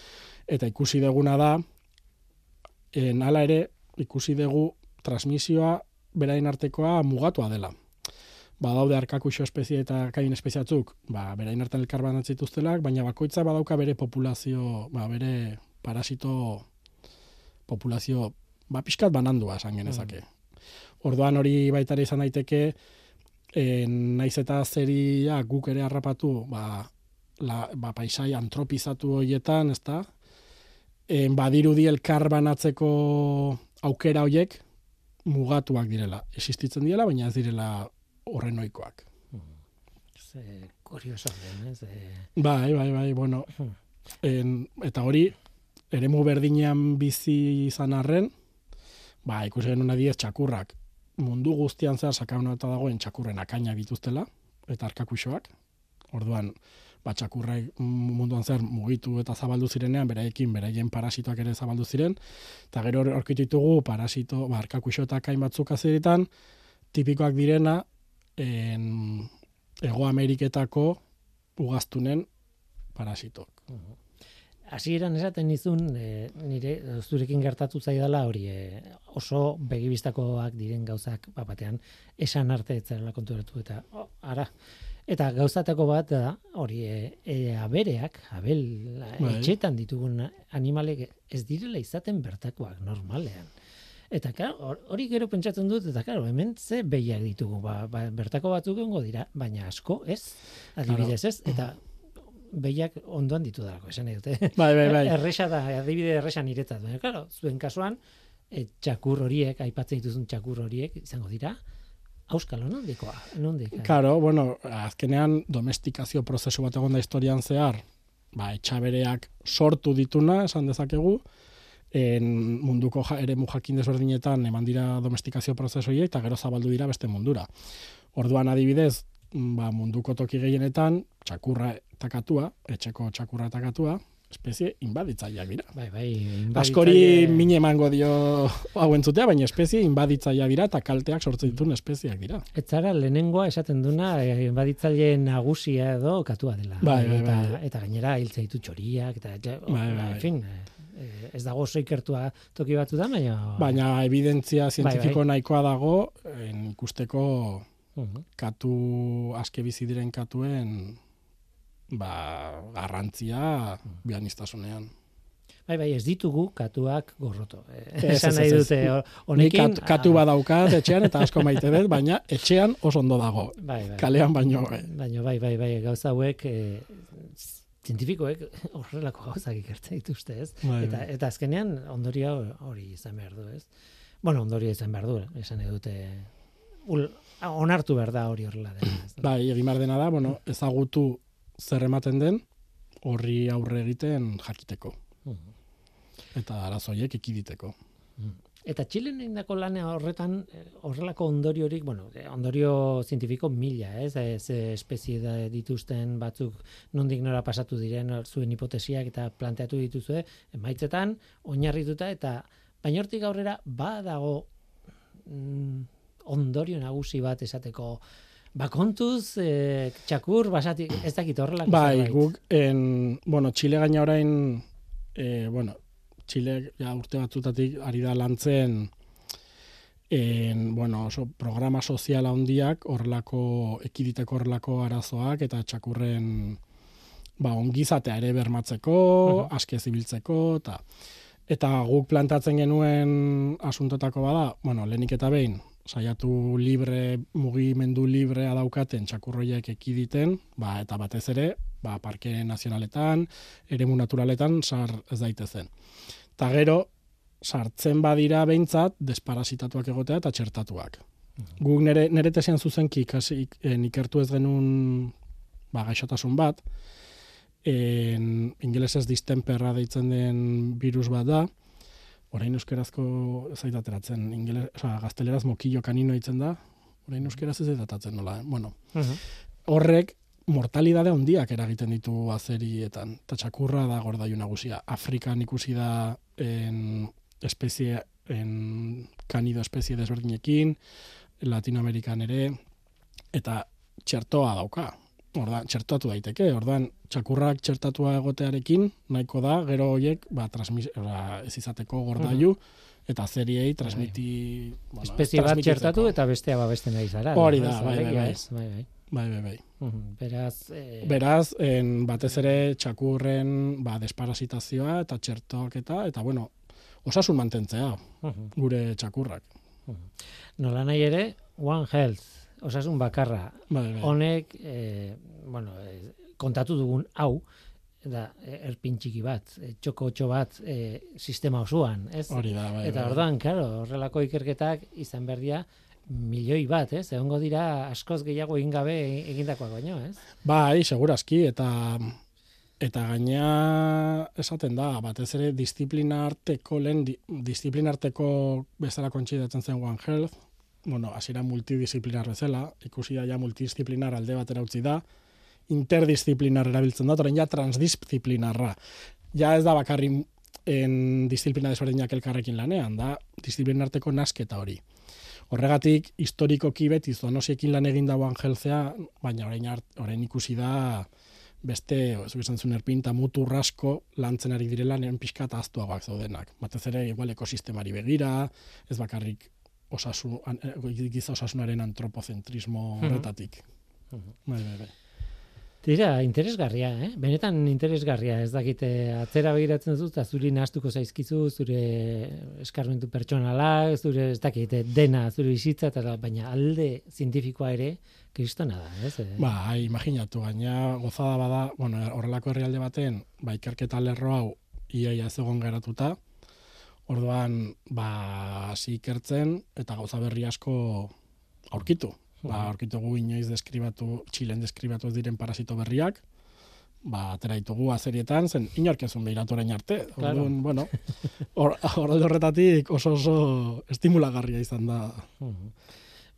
eta ikusi deguna da, en hala ere, ikusi dugu transmisioa berain artekoa mugatua dela. Badaude arkakuxo espezie eta kain espeziatzuk, ba, berain artean elkar zituztelak, baina bakoitza badauka bere populazio, ba, bere parasito populazio ba, pixkat banandua esan genezake. Orduan hori baita ere izan daiteke, en, naiz eta zeria guk ere harrapatu, ba, la, ba, paisai antropizatu horietan, ez da? En, badirudi elkar banatzeko aukera hoiek mugatuak direla. Existitzen direla, baina ez direla horren oikoak. Ze kurioso den, ez? E, Bai, bai, bai, bueno, Hmm. en, eta hori, eremu berdinean bizi izan arren, ba, ikusi genuen adiez txakurrak, mundu guztian zehar sakauna eta dagoen txakurren akainak dituztela, eta arkakuxoak, orduan, ba, txakurrak munduan zer mugitu eta zabaldu zirenean, beraiekin, beraien parasitoak ere zabaldu ziren, eta gero aurkitu ditugu parasito, ba, arkakuxo eta akain batzuk azeritan, tipikoak direna, en, Ego Ameriketako ugaztunen parasitok. Hasieran esaten nizun e, nire zurekin gertatu zaidala hori e, oso begibistakoak diren gauzak bat batean esan arte ez zarela konturatu eta oh, ara eta gauzatako bat da hori e, e, abereak abel Bai. etxetan ditugun animalek ez direla izaten bertakoak normalean Eta claro, hor- hori gero pentsatzen dut, eta claro, hemen ze behiak ditugu, ba, ba, bertako batzuk egongo dira, baina asko ez, adibidez ez, eta behiak ondoan ditu dalako, esan dute. Bai, bai, bai. Erresa da, adibide erresa niretzat. Baina, claro, zuen kasuan, e, txakur horiek, aipatzen dituzun txakur horiek, izango dira, auskalo nondikoa, nondik. Claro, bueno, azkenean domestikazio prozesu bat egon da historian zehar, ba, etxabereak sortu dituna, esan dezakegu, en munduko ja, ere jakin desberdinetan eman dira domestikazio prozesoiek eta gero zabaldu dira beste mundura. Orduan adibidez, ba, munduko toki gehienetan, txakurra takatua, etxeko txakurra takatua, espezie inbaditzaileak dira. Bai, bai, Askori inbaditzaile- mine emango dio hau entzutea, baina espezie inbaditzailea dira eta kalteak sortzen dituen espezieak dira. Ez zara lehenengoa esaten duna e, baditzaile nagusia edo katua dela. Bai, bai, eta, bai. eta gainera hiltze ditu txoriak, eta ja, Bai, bai, bai. en fin, e, e, ez dago oso ikertua toki batzu da, baina... Baina evidentzia zientifiko bai. nahikoa dago en, ikusteko Mhm. katu aske bizi diren katuen ba, garrantzia bianistasunean. Bai, bai, ez ditugu katuak gorroto. E, Ez, esan nahi dute, honekin... kat, katu badaukat etxean eta asko maite dut, baina etxean oso ondo dago. Bai, bai. Kalean baino. eh. Baina bai, bai, bai, gauza hauek e, zientifikoek horrelako gauzak ikertzen dituzte, ez? Bai, Eta, bai. eta azkenean ondorio hori izan behar du, ez? Bueno, ondorio izan behar du, esan nahi dute ul, onartu behar da hori horrela da? Bai, egin behar dena da, bueno, ezagutu zer ematen den, horri aurre egiten jakiteko. Mhm. Eta arazoiek ekiditeko. Eta Txilen egindako lan horretan eh, horrelako ondoriorik, bueno, eh, ondorio zientifiko mila, ez? Ez eh, espezie da dituzten batzuk nondik nora pasatu diren zuen hipotesiak eta planteatu dituzue emaitzetan oinarrituta eta baina hortik aurrera badago mm, ondorio nagusi bat esateko Ba kontuz, eh, txakur, basatik, ez dakit horrelako Bai, guk, en, bueno, Txile gaina orain, e, bueno, Txile ja, urte batzutatik ari da lantzen en, bueno, oso programa sozial handiak horrelako, ekiditeko horrelako arazoak eta txakurren ba, ongizatea ere bermatzeko, Mhm. aske zibiltzeko, eta eta guk plantatzen genuen asuntotako bada, bueno, lehenik eta behin, saiatu libre, mugimendu librea daukaten txakurroiek ekiditen, ba, eta batez ere, ba, parke nazionaletan, eremu naturaletan, sar ez daitezen. Eta gero, sartzen badira behintzat, desparasitatuak egotea eta txertatuak. Guk nere, nere tesian zuzenki ikasi, en, ikertu ez genuen ba, gaixotasun bat, en, ingelesez distemperra deitzen den virus bat da, orain euskerazko zait ateratzen, ingele, oza, gazteleraz mokillo kanino itzen da, orain euskeraz ez datatzen nola, eh? bueno, horrek mortalidade handiak eragiten ditu azerietan. Eta txakurra da gordailu nagusia. Afrikan ikusi da en espezie, en kanido espezie desberdinekin, Latinoamerikan ere, eta txertoa dauka. Ordan, txertatu daiteke, ordan txakurrak txertatua egotearekin, nahiko da, gero horiek, ba, transmis, ba, ez izateko gordailu, eta zeriei transmiti... Bueno, Espezie bat txertatu eta bestea babesten nahi zara. Hori da, bai, bai, bai. ez, bai, bai. Bai, bai, bai. Mhm, Beraz, eh, Beraz, en, batez ere txakurren ba, desparasitazioa eta txertoketa, eta bueno, osasun mantentzea mhm. gure txakurrak. nola nahi ere, One Health, osasun bakarra, Bai, bai. honek, eh, bueno, eh, kontatu dugun hau, da, eh, erpin txiki bat, eh, txoko bat eh, sistema osoan, ez? Hori da, bai. Eta bai. orduan, claro, horrelako ikerketak izan berdia milioi bat, ez? Egongo dira askoz gehiago egin gabe egindakoak baino, ez? Bai, segurazki, eta eta gaina esaten da, batez ere disiplina arteko, lehen di, disiplina arteko bezala kontsidatzen zen One Health, bueno, hasiera multidisciplinar bezala, ikusi da ja multidisciplinar alde batera utzi da, interdisciplinar erabiltzen da, orain ja transdisciplinarra. Ja ez da bakarrin en disiplina desberdinak elkarrekin lanean, da disiplina arteko nasketa hori. Horregatik, historikoki beti zonosiekin lan egin da One Healthea, baina orain, art, orain ikusi da beste, zuk esan zuen erpin, eta mutur asko lantzen ari direla nien pixka eta aztuagoak zaudenak. Batez ere, igual ekosistemari begira, ez bakarrik osasun, an- eh, giza osasunaren antropozentrismo horretatik. Bai, bai, bai. Tira, interesgarria, eh? Benetan interesgarria, ez dakite atzera begiratzen dut, eta zuri nahastuko zaizkizu, zure eskarmentu pertsonala, zure, ez dakite, dena, zure bizitza, eta baina alde zientifikoa ere, kristona da, ez? Eh? Ba, imaginatu, gaina gozada bada, bueno, horrelako herrialde baten, ba, ikerketa lerro hau iaia ez egon geratuta, orduan, ba, hasi ikertzen, eta gauza berri asko aurkitu. Ba, aurkitu gu inoiz deskribatu, Txilen deskribatu diren parasito berriak, ba, atera ditugu azerietan, zen inork ezun behiratu orain arte. Claro. Orduan, bueno, hor, horretatik oso oso estimulagarria izan da.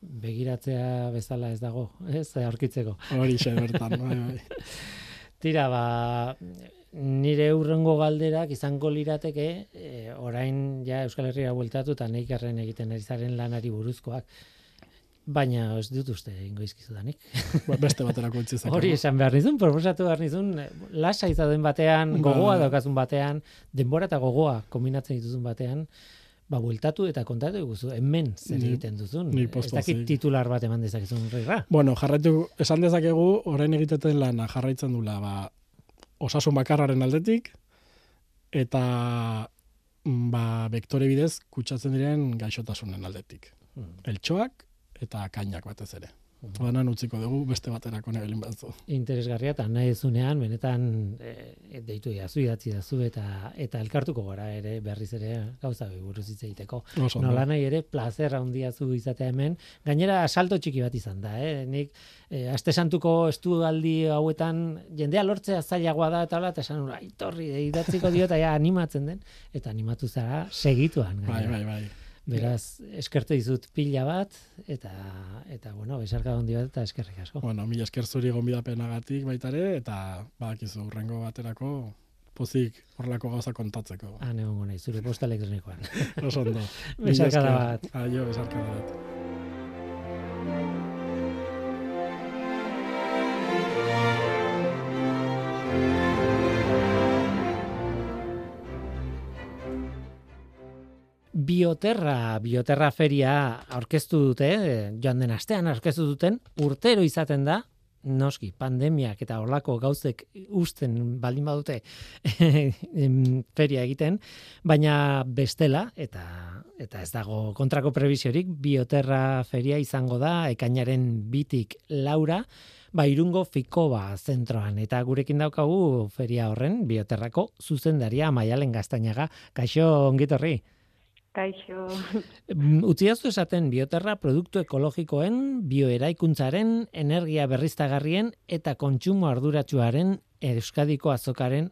Begiratzea bezala ez dago, ez, aurkitzeko. hori xe bertan. Bai, bai. Tira, ba, nire urrengo galderak izango lirateke, e, orain ja Euskal Herria bueltatu eta neikarren egiten ari zaren lanari buruzkoak. Baina ez dut uste ingo izkizudanik. Ba, Beste baterako utzi. Hori esan behar nizun, proposatu behar nizun, lasa izaten batean, Ba. gogoa daukazun batean, denbora eta gogoa kombinatzen dituzun batean, ba, bueltatu eta kontatu eguzu, hemen zer Ni- egiten duzun. ni ez dakit titular bat eman dezakezun, rira. Bueno, jarraitu, esan dezakegu, orain egiteten lana jarraitzen dula, ba, osasun bakarraren aldetik, eta mm, ba, vektore bidez kutsatzen diren gaixotasunen aldetik. Hmm. Eltxoak eta kainak batez ere. Banan utziko dugu beste baterako nebelin batzu. interesgarria eta nahi zunean benetan e, deitu diazu idatzi dazu eta eta elkartuko gara ere berriz ere gauza buruz hitz egiteko. Nola nahi ere placer handia zu izatea hemen. Gainera asalto txiki bat izan da, eh? Nik e, aste santuko estualdi hauetan jendea lortzea zailagoa da eta hola eta esan hura itorri idatziko dio eta ja animatzen den eta animatu zara segituan Bai, gainera. bai, bai. Beraz, eskerte dizut pila bat eta eta bueno, besarka handi bat eta eskerrik asko. Bueno, mila esker zuri gonbidapenagatik baita ere, eta badakizu, urrengo baterako pozik horrelako gauza kontatzeko. Han egongo nahi, zure posta elektronikoan. Oso ondo. Besarkada Mila bat. Aio, besarkada bat. Bioterra, Bioterra feria aurkeztu dute, eh, joan den astean aurkeztu duten, urtero izaten da, noski, pandemiak eta horlako gauzek usten baldin badute feria egiten, baina bestela, eta eta ez dago kontrako prebisiorik, Bioterra feria izango da, ekainaren bitik laura, ba, irungo fikoba zentroan, eta gurekin daukagu feria horren, Bioterrako zuzendaria Maialen Gaztainaga, kaixo ongitorri. Kaixo. Mm, Utziazu esaten bioterra produktu ekologikoen, bioeraikuntzaren, energia berriztagarrien eta kontsumo arduratsuaren Euskadiko azokaren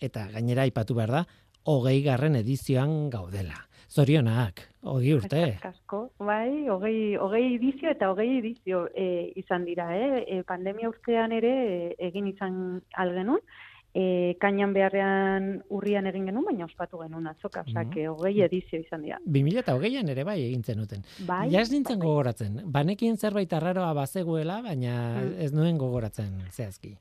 eta gainera aipatu behar da, hogei garren edizioan gaudela. Zorionak, hogei urte. Eskerrik asko, bai, hogei, hogei edizio eta hogei edizio e, izan dira, eh? E, pandemia urtean ere e, egin izan algenun, e, kainan beharrean urrian egin genuen, baina ospatu genuen atzoka, mm Mhm. hogei edizio izan dira. 2008an ere bai egin zenuten. Bai, ja ez nintzen bai. gogoratzen. Banekien zerbait arraroa bazegoela, baina Mm. ez nuen gogoratzen zehazki.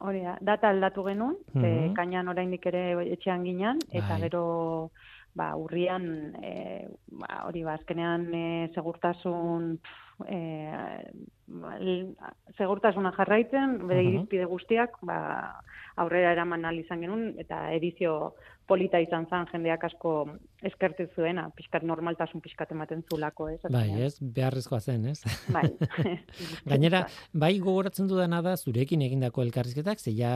Hori da, data aldatu genuen, Mhm. e, kainan oraindik ere etxean ginen, eta Bai. gero ba, urrian, e, ba, hori ba, azkenean e, segurtasun, pf, e, ba, segurtasuna jarraitzen, bere irizpide guztiak, ba, aurrera eraman izan genuen, eta edizio polita izan zen jendeak asko eskertu zuena, pixkat normaltasun pixkat ematen zulako, ez? Bai, ez, beharrezkoa zen, ez? Bai. Gainera, bai gogoratzen dudana da zurekin egindako elkarrizketak, ze ja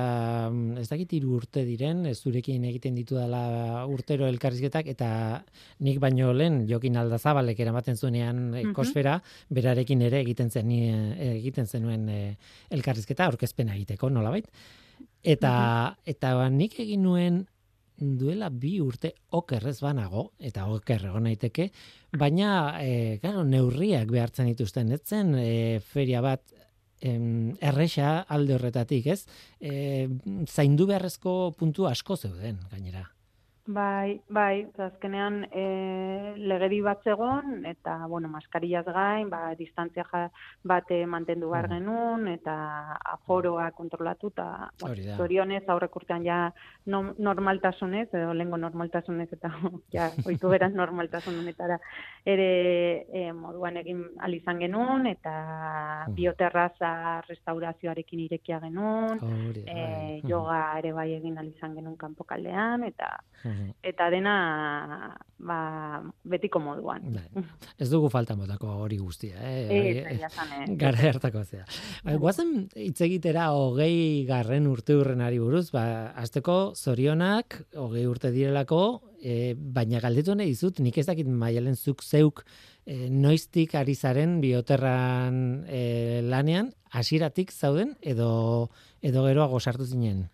mm, ez dakit hiru urte diren, ez zurekin egiten ditu dela urtero elkarrizketak eta nik baino lehen Jokin Aldazabalek eramaten zuenean ekosfera, berarekin ere egiten zen eh, egiten zenuen eh, elkarrizketa aurkezpena egiteko, nolabait. Eta eta ba, nik egin nuen duela bi urte okerrez banago, eta oker egon naiteke, baina, e, claro, neurriak behartzen dituzten, ez zen e, feria bat em, erresa alde horretatik, ez? E, zaindu beharrezko puntu asko zeuden, gainera. Bai, bai, azkenean e, legedi bat zegon, eta, bueno, maskarillaz gain, ba, distantzia ja, bat eh, mantendu behar Mhm. genuen, eta aforoa kontrolatu, eta, bueno, zorionez, aurrek urtean ja no, normaltasunez, edo lengo normaltasunez, eta ja, oitu beraz normaltasun honetara ere e, moduan egin alizan genuen, eta Mhm. bioterraza restaurazioarekin irekia genuen, da, e, bai. yoga ere bai egin alizan genuen kanpokaldean, eta Eta dena ba, betiko moduan. Bai. Ez dugu falta botako hori guztia, eh? Egia esan, eh. gara hartako zea. Bai, Guazen hitz egitera hogei garren urte hurrenari buruz, ba, azteko zorionak, hogei urte direlako, e, baina galdetu nahi dizut, nik ez dakit maialen zuk zeuk e, noiztik ari zaren bioterran e, lanean, hasieratik zauden, edo, edo geroago sartu zinen.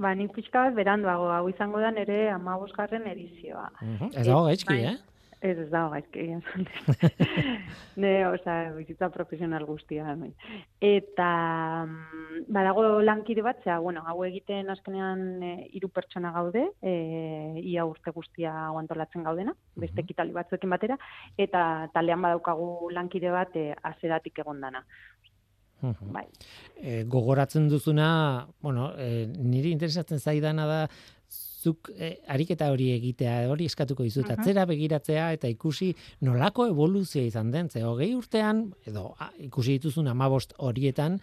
Ba, nik pixka bat beranduago, hau izango da nere amabosgarren edizioa. Ez dago gaizki, bai. eh? Ez ez dago gaizki ne, oza, bizitza profesional guztia. hemen. Eta, mm, badago lankide bat, zera, bueno, hau egiten azkenean e, hiru pertsona gaude, e, ia urte guztia antolatzen gaudena, beste Mhm. ekitali batzuekin batera, eta talean badaukagu lankide bat e, azeratik egondana. Mhm. Bai. e, gogoratzen duzuna, bueno, e, niri interesatzen zaidana da zuk e, ariketa hori egitea, hori eskatuko dizut, Mhm. atzera begiratzea eta ikusi nolako evoluzioa izan den, ze hogei urtean, edo a, ikusi dituzun amabost horietan,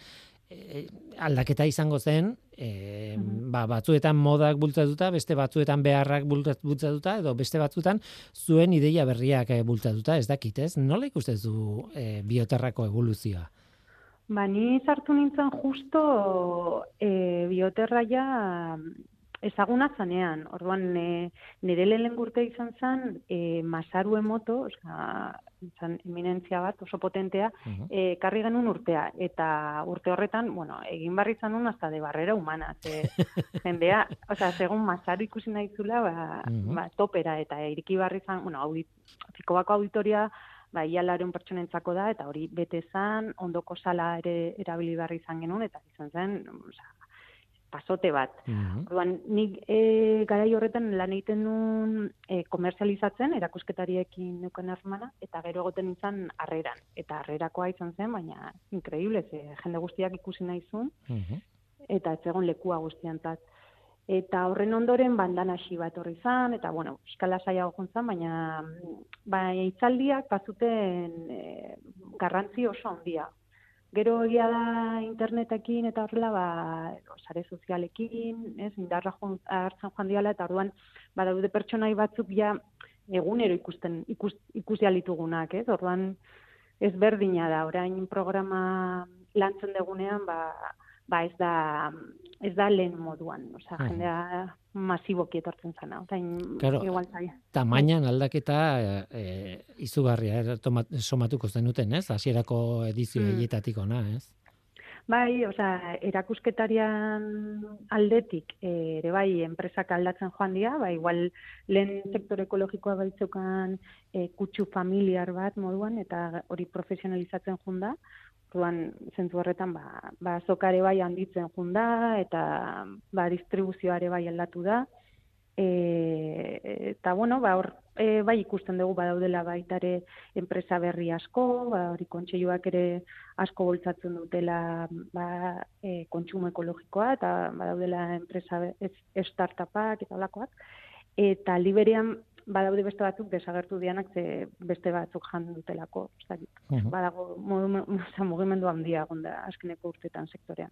e, aldaketa izango zen, e, ba, batzuetan modak bultzatuta, beste batzuetan beharrak bultzat- bultzatuta, edo beste batzuetan zuen ideia berriak bultzatuta, ez dakit, ez? Nola ikusten du e, bioterrako evoluzioa? Ba, ni sartu nintzen justo e, bioterra ja ezaguna zanean. Orduan, e, nire lehen urte izan zen, e, Masaru Emoto, osea, zan eminentzia bat, oso potentea, Mhm. e, karri genuen urtea. Eta urte horretan, bueno, egin barri izan nun hasta de barrera humana. Ze, jendea, osea, segun Masaru ikusi nahi zula, ba, Mhm. ba, topera, eta iriki barri izan, bueno, audit, Fikobako auditoria, ba, ia pertsonentzako da, eta hori bete zan, ondoko sala ere erabili behar izan genuen, eta izan zen, osea, pasote bat. Mhm. Orduan, nik e, garai horretan lan egiten nuen e, komerzializatzen, erakusketariekin neuken harremana, eta gero egoten nintzen harreran. Eta harrerakoa izan zen, baina increíble, ze jende guztiak ikusi nahi zuen, Mhm. eta ez egon lekua guztiantzat. Eta horren ondoren bandan hasi bat horri zan, eta bueno, eskala saiago jontzan, baina mm, ba, itzaldiak bazuten e, garrantzi oso handia. Gero egia da internetekin eta horrela, ba, sare sozialekin, ez, indarra hartzen joan diala, eta orduan, badaude pertsonai batzuk ja egunero ikusten, ikus, ikusi alitugunak, ez, orduan, ez berdina da, orain programa lantzen degunean, ba, ba ez da ez da lehen moduan, osea, Mhm. jendea masiboki etortzen zana. Orain Claro. igual zaila. Tamainan aldaketa e, izugarria er, tomat, somatuko zenuten, ez? Hasierako edizio Mm. ona, ez? Bai, osea, erakusketarian aldetik eh, ere bai enpresak aldatzen joan dira, bai igual lehen sektore ekologikoa baitzukan e, kutsu familiar bat moduan eta hori profesionalizatzen joan da. Orduan zentzu horretan ba ba azokare bai handitzen joan da eta ba distribuzioare bai aldatu da. E, eta bueno, ba, hor, e, bai ikusten dugu badaudela baitare enpresa berri asko, ba, hori kontseiluak ere asko boltzatzen dutela ba, e, kontsumo ekologikoa, eta badaudela enpresa startupak eta olakoak. Eta liberian badaude beste batzuk desagertu dianak ze beste batzuk jan dutelako, ez uh Badago mugimendu handia gonda askeneko urtetan sektorean.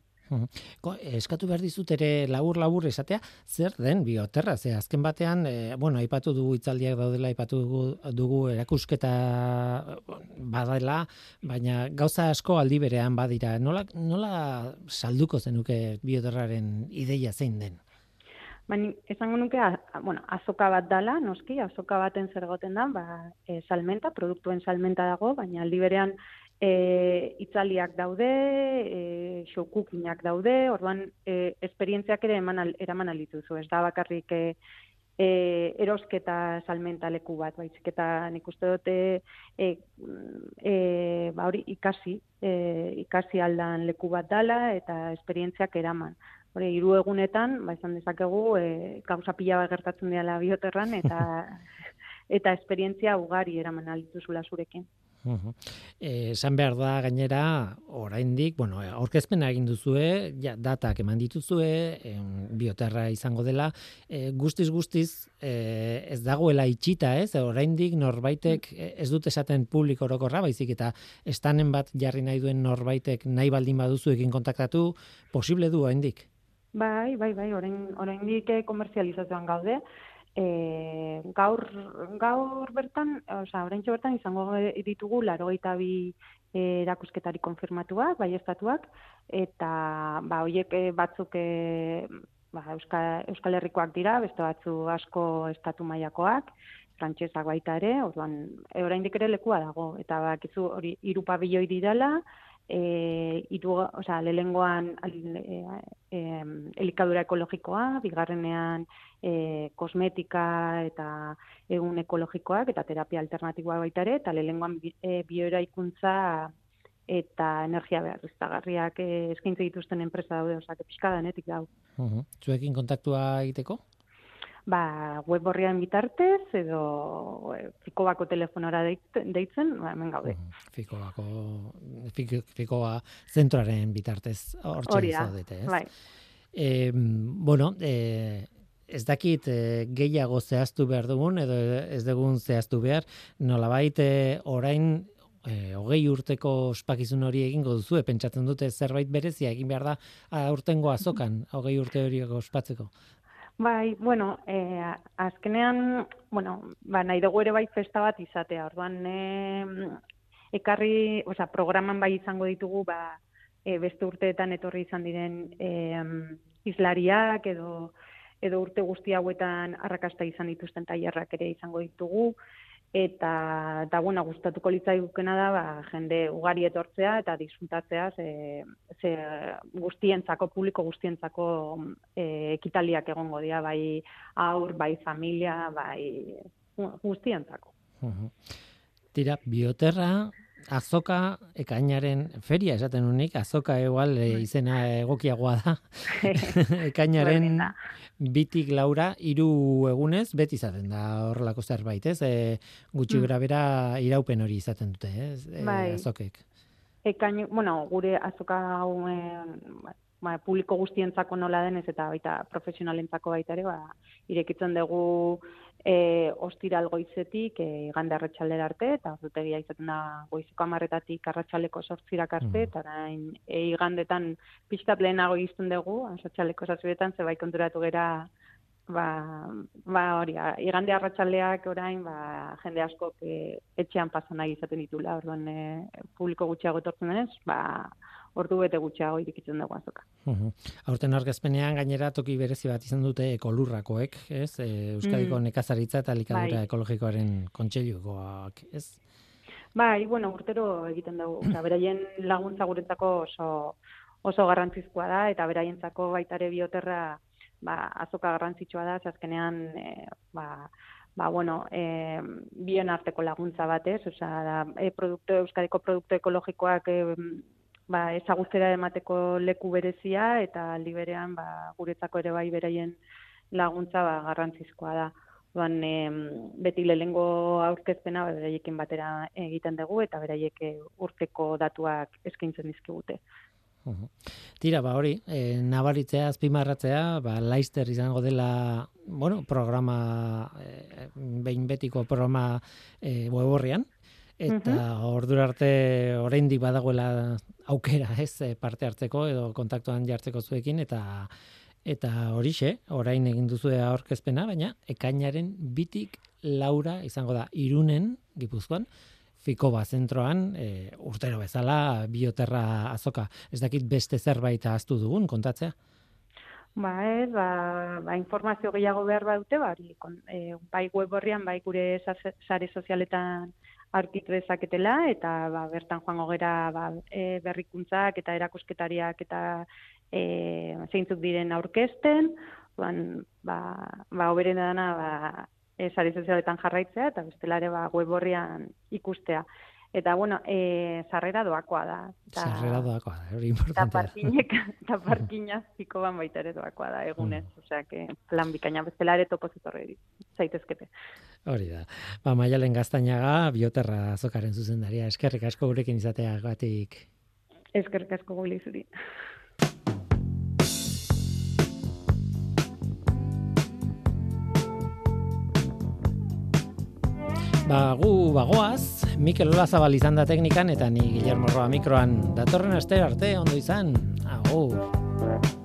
Ko, eskatu behar dizut ere labur labur esatea, zer den bioterra, ze azken batean, e, bueno, aipatu dugu itzaldiak daudela, aipatu dugu, dugu erakusketa badela, baina gauza asko aldi berean badira. Nola, nola salduko zenuke bioterraren ideia zein den? Baina, esango nuke, a, bueno, azoka bat dala, noski, azoka baten zer goten da, ba, e, salmenta, produktuen salmenta dago, baina aldi berean e, itzaliak daude, e, xokukinak daude, orduan, e, esperientziak ere eman, eraman alituzu, ez da bakarrik e, e, erosketa salmenta leku bat, baizik eta nik uste dute e, e, ba, hori ikasi, e, ikasi aldan leku bat dala eta esperientziak eraman hori hiru egunetan, ba izan dezakegu, eh gauza pila bat gertatzen dela bioterran eta eta esperientzia ugari eraman alituzula zurekin. Eh, esan behar da gainera oraindik, bueno, aurkezpena egin duzue, ja datak eman dituzue, bioterra izango dela, e, guztiz guztiz e, ez dagoela itxita, ez? Oraindik norbaitek mm. ez dut esaten publiko orokorra, baizik eta estanen bat jarri nahi duen norbaitek nahi baldin baduzu egin kontaktatu, posible du oraindik. Bai, bai, bai, orain oraindik komerzializazioan gaude. E, gaur, gaur bertan, osea, oraintxe bertan izango ditugu 82 e, erakusketari konfirmatuak, bai estatuak eta ba hoiek e, batzuk e, ba, Euskal, Euskal Herrikoak dira, beste batzu asko estatu mailakoak, frantsesak baita ere, orduan e, oraindik ere lekua dago eta bakizu hori hiru pabilioi dirala, e, iru, oza, lehengoan e, e, elikadura ekologikoa, bigarrenean e, kosmetika eta egun ekologikoak eta terapia alternatiboa baita ere, eta lehengoan e, bioeraikuntza eta energia behar iztagarriak e, eskaintze dituzten enpresa daude, oza, pixka danetik dau. Uh Zuekin kontaktua egiteko? Ba, web horrian bitartez, edo e, fikobako telefonora deitzen, ba, hemen gaude. Fikobako, fikoa zentroaren bitartez, hortxe zaudete, ez? Bai. E, bueno, e, ez dakit e, gehiago zehaztu behar dugun, edo ez dugun zehaztu behar, nolabait e, orain e, hogei urteko ospakizun hori egingo duzu, pentsatzen dute zerbait berezia egin behar da aurtengo azokan, hogei urte hori ospatzeko. Bai, bueno, e, azkenean, bueno, ba, nahi dugu ere bai festa bat izatea, orduan, e, ekarri, oza, programan bai izango ditugu, ba, e, beste urteetan etorri izan diren e, islariak edo, edo urte guzti hauetan arrakasta izan dituzten tailerrak ere izango ditugu, eta da bueno gustatuko litzaigukena da ba, jende ugari etortzea eta disfrutatzea ze, ze guztientzako publiko guztientzako e, ekitaliak egongo dira bai aur bai familia bai guztientzako. Tira, bioterra azoka ekainaren feria esaten unik, azoka egual e, izena egokiagoa da. ekainaren bitik laura, hiru egunez, beti izaten da horrelako zerbait, ez? E, gutxi mm. bera iraupen hori izaten dute, ez? E, bai. azokek. Ekain, bueno, gure azoka hau ba, publiko guztientzako nola denez eta baita profesionalentzako baita ere, ba, irekitzen dugu e, ostiral goizetik e, arratsaldera arte eta ordutegia izaten da goizeko 10 arratsaleko 8 arte mm. eta orain e, igandetan pixkat lehenago izten dugu arratsaleko 7 ze bai konturatu gera ba, ba hori igande arratsaldeak orain ba, jende asko e, etxean pasana izaten ditula orduan e, publiko gutxiago etortzen denez ba ordu bete gutxiago irikitzen dago azoka. Aurten argazpenean gainera toki berezi bat izan dute ekolurrakoek, ez? E, Euskadiko mm. nekazaritza eta likadura bai. ekologikoaren kontseilukoak, ez? Bai, bueno, urtero egiten dugu. Osea, beraien laguntza guretzako oso oso garrantzizkoa da eta beraientzako baitare bioterra ba, azoka garrantzitsua da, azkenean e, ba, ba, bueno, e, bien arteko laguntza batez, osea, da, e, produktu, euskadiko produktu ekologikoak e, ba, ezagutzera emateko leku berezia, eta liberean ba, guretzako ere bai beraien laguntza ba, garrantzizkoa da. Duan, e, beti lehengo aurkezpena ba, beraiekin batera egiten dugu, eta beraiek urteko datuak eskaintzen dizkigute. Tira, ba hori, e, nabaritzea, azpimarratzea, ba, laister izango dela, bueno, programa, e, behin betiko programa e, weborrian, eta uh ordura arte oraindik badagoela aukera, ez, parte hartzeko edo kontaktuan jartzeko zuekin, eta eta horixe, orain egin duzu aurkezpena, baina ekainaren bitik laura izango da irunen, gipuzkoan, Fikoba zentroan, e, urtero bezala, bioterra azoka. Ez dakit beste zerbait ahaztu dugun, kontatzea? Ba ez, ba, ba informazio gehiago behar dute, ba, e, bai web horrian, bai gure sare sozialetan aurkitu dezaketela, eta ba, bertan joango gera ba, e, berrikuntzak eta erakusketariak eta e, zeintzuk diren aurkezten, ba, ba, oberen dana, ba, e, sozialetan jarraitzea eta bestelare ba web horrian ikustea. Eta bueno, eh sarrera doakoa da. Ta, sarrera doakoa da, hori importantea. Ta parkinek, ta parkina ziko ban baita ere doakoa da egunez, mm. osea que plan bikaina bestelare topo zitorri zaitezkete. Hori da. Ba Maialen Gaztainaga bioterra azokaren zuzendaria. Eskerrik asko gurekin izateagatik. Eskerrik asko gure zuri. Ba, gu bagoaz, Mikel Olazabal izan da teknikan eta ni Guillermo Roa mikroan datorren aste arte ondo izan. Agur.